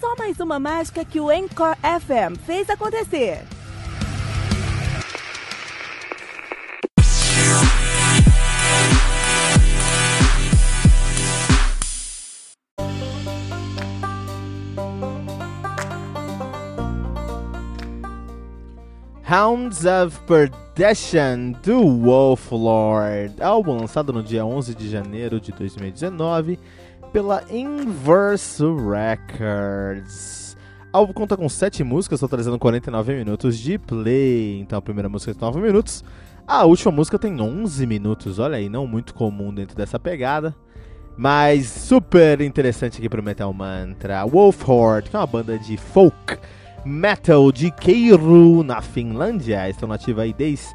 Só mais uma mágica que o Encore FM fez acontecer. Hounds of Perdition do Wolf Lord, álbum lançado no dia 11 de janeiro de 2019 pela Inverse Records. O álbum conta com 7 músicas, totalizando 49 minutos de play. Então a primeira música tem 9 minutos, a última música tem 11 minutos. Olha aí, não muito comum dentro dessa pegada. Mas super interessante aqui pro Metal Mantra. Wolf Horde, que é uma banda de folk metal de Keiru, na Finlândia. Estão nativos aí desde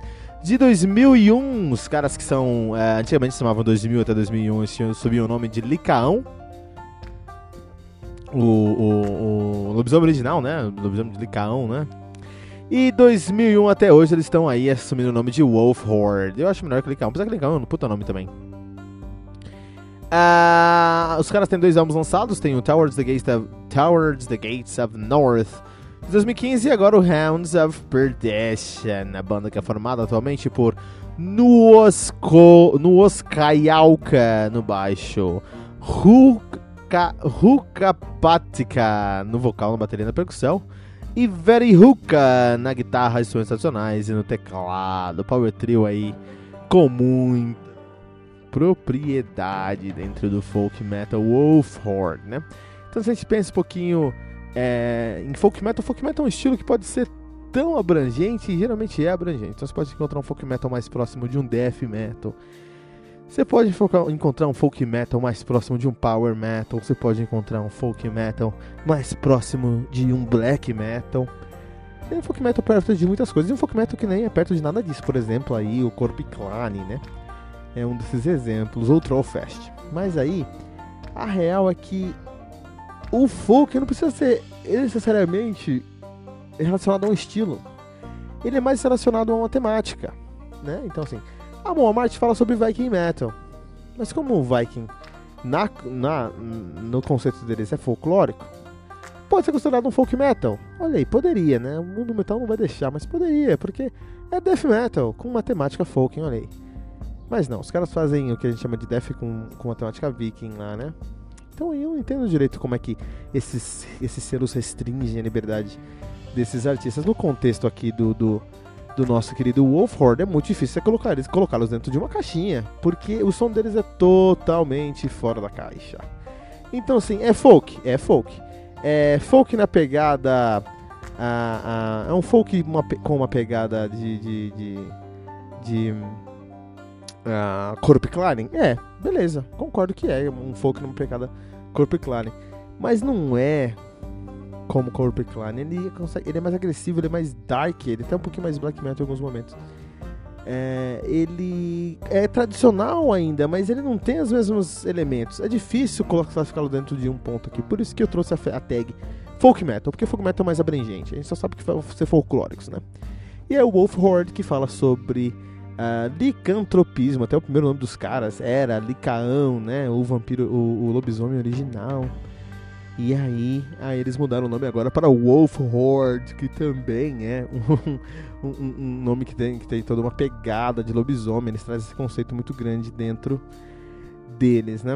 2001. Os caras que são. É, antigamente se chamavam 2000 até 2001, eles subiam o nome de Licaão. O, o, o lobisomem original, né? O lobisomem de Licaão, né? E 2001 até hoje eles estão aí assumindo o nome de Wolf Horde. Eu acho melhor que Licaão, apesar que Licaão é um puta nome também. Uh, os caras têm dois álbuns lançados, tem o Towards the Gates of, Towards the Gates of North de 2015 e agora o Hounds of Perdition, a banda que é formada atualmente por Nuosco, Nuoskayalka no baixo, Ruka, Rukapatika no vocal, na bateria e na percussão, e Verihuka na guitarra, instrumentos tradicionais e no teclado. Power Trio aí com muita propriedade dentro do folk metal Wolf Horde, né? Então se a gente pensa um pouquinho é, em folk metal, folk metal é um estilo que pode ser tão abrangente, e geralmente é abrangente. Então você pode encontrar um folk metal mais próximo de um death metal. Você pode encontrar um folk metal mais próximo de um power metal. Você pode encontrar um folk metal mais próximo de um black metal. Tem um folk metal perto de muitas coisas. E um folk metal que nem é perto de nada disso. Por exemplo, aí o Corpiclane, né? É um desses exemplos. Ou Trollfest. Mas aí, a real é que o folk não precisa ser necessariamente relacionado a um estilo. Ele é mais relacionado a uma temática, né? Então assim, a Walmart fala sobre Viking Metal. Mas como o Viking na, na, no conceito deles é folclórico, pode ser considerado um folk metal. Olha aí, poderia, né? O mundo metal não vai deixar, mas poderia, porque é death metal com uma temática folk, olha aí. Mas não, os caras fazem o que a gente chama de death com, com uma temática viking lá, né? Então eu não entendo direito como é que esses, esses selos restringem a liberdade desses artistas. No contexto aqui do, do, do nosso querido Wolf Horde, é muito difícil colocar eles, colocá-los dentro de uma caixinha, porque o som deles é totalmente fora da caixa. Então, assim, é folk, é folk. É folk na pegada. A, a, é um folk uma, com uma pegada de. de, de, de uh, Corp Claren? É, beleza, concordo que é um folk numa pegada Corp Clan. Mas não é como Corp Clan. Ele, ele é mais agressivo, ele é mais dark, ele tem um pouquinho mais black metal em alguns momentos. É, ele é tradicional ainda, mas ele não tem os mesmos elementos. É difícil classificá-lo dentro de um ponto aqui. Por isso que eu trouxe a, a, tag folk metal, porque folk metal é mais abrangente. A gente só sabe que vai ser folclóricos, né? E é o Wolf Horde que fala sobre Uh, licantropismo, até o primeiro nome dos caras era Licaão, né? O vampiro, o, o lobisomem original. E aí, aí eles mudaram o nome agora para Wolf Horde, que também é um, um, um, nome que tem, que tem toda uma pegada de lobisomem. Eles trazem esse conceito muito grande dentro deles, né?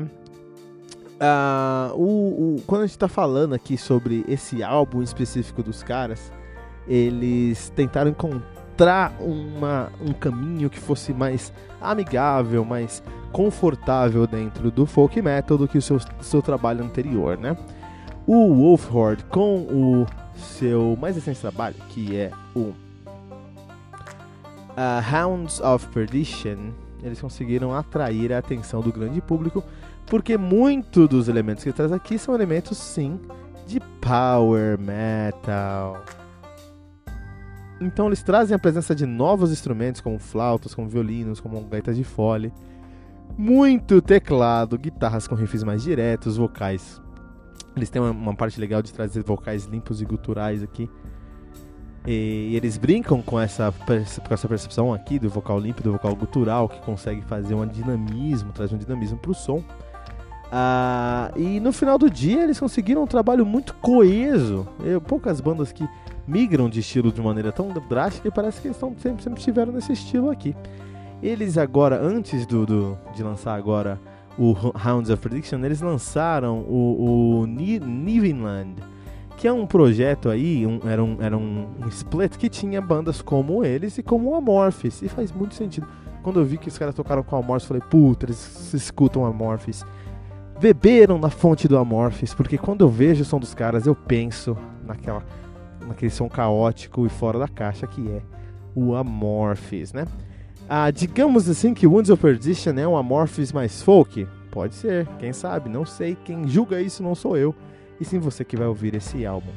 Uh, o, o, quando a gente está falando aqui sobre esse álbum específico dos caras, eles tentaram encontrar uma, um caminho que fosse mais amigável, mais confortável dentro do folk metal do que o seu, seu trabalho anterior, né? O Wolfhard com o seu mais recente trabalho, que é o uh, Hounds of Perdition, eles conseguiram atrair a atenção do grande público, porque muito dos elementos que ele traz aqui são elementos sim de power metal. Então eles trazem a presença de novos instrumentos como flautas, como violinos, como gaitas de fole, muito teclado, guitarras com riffs mais diretos, vocais eles têm uma, uma, parte legal de trazer vocais limpos e guturais aqui. E, e eles brincam com essa, com essa percepção aqui do vocal limpo do vocal gutural, que consegue fazer um dinamismo, traz um dinamismo pro som. Ah, e no final do dia eles conseguiram um trabalho muito coeso. Eu, poucas bandas que migram de estilo de maneira tão drástica e parece que eles sempre, sempre estiveram nesse estilo aqui. Eles agora, antes do, do de lançar agora o Hounds of Prediction, eles lançaram o, o Nivenland, que é um projeto aí, um, era, um, era um split que tinha bandas como eles e como o Amorphis, e faz muito sentido. Quando eu vi que os caras tocaram com o Amorphis, falei, puta, eles escutam Amorphis. Beberam na fonte do Amorphis, porque quando eu vejo o som dos caras, eu penso naquela, naquele som caótico e fora da caixa que é o Amorphis, né? Ah, digamos assim que Wounds of Perdition é um Amorphis mais folk? Pode ser, quem sabe, não sei. Quem julga isso não sou eu, e sim você que vai ouvir esse álbum.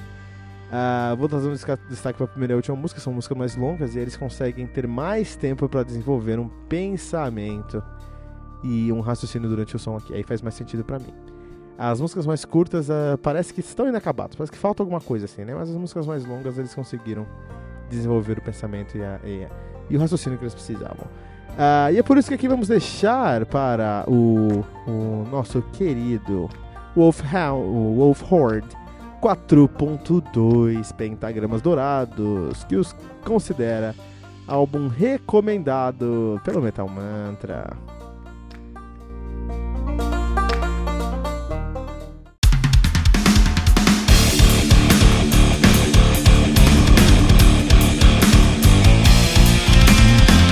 Ah, vou trazer um destaque para a primeira e última música, são músicas mais longas e eles conseguem ter mais tempo para desenvolver um pensamento e um raciocínio durante o som aqui. Aí faz mais sentido para mim. As músicas mais curtas uh, parece que estão inacabadas, parece que falta alguma coisa assim, né? Mas as músicas mais longas eles conseguiram desenvolver o pensamento e a, e a e o raciocínio que eles precisavam. Uh, e é por isso que aqui vamos deixar para o, o nosso querido o Wolf Horde 4.2 pentagramas dourados, que os considera álbum recomendado pelo Metal Mantra.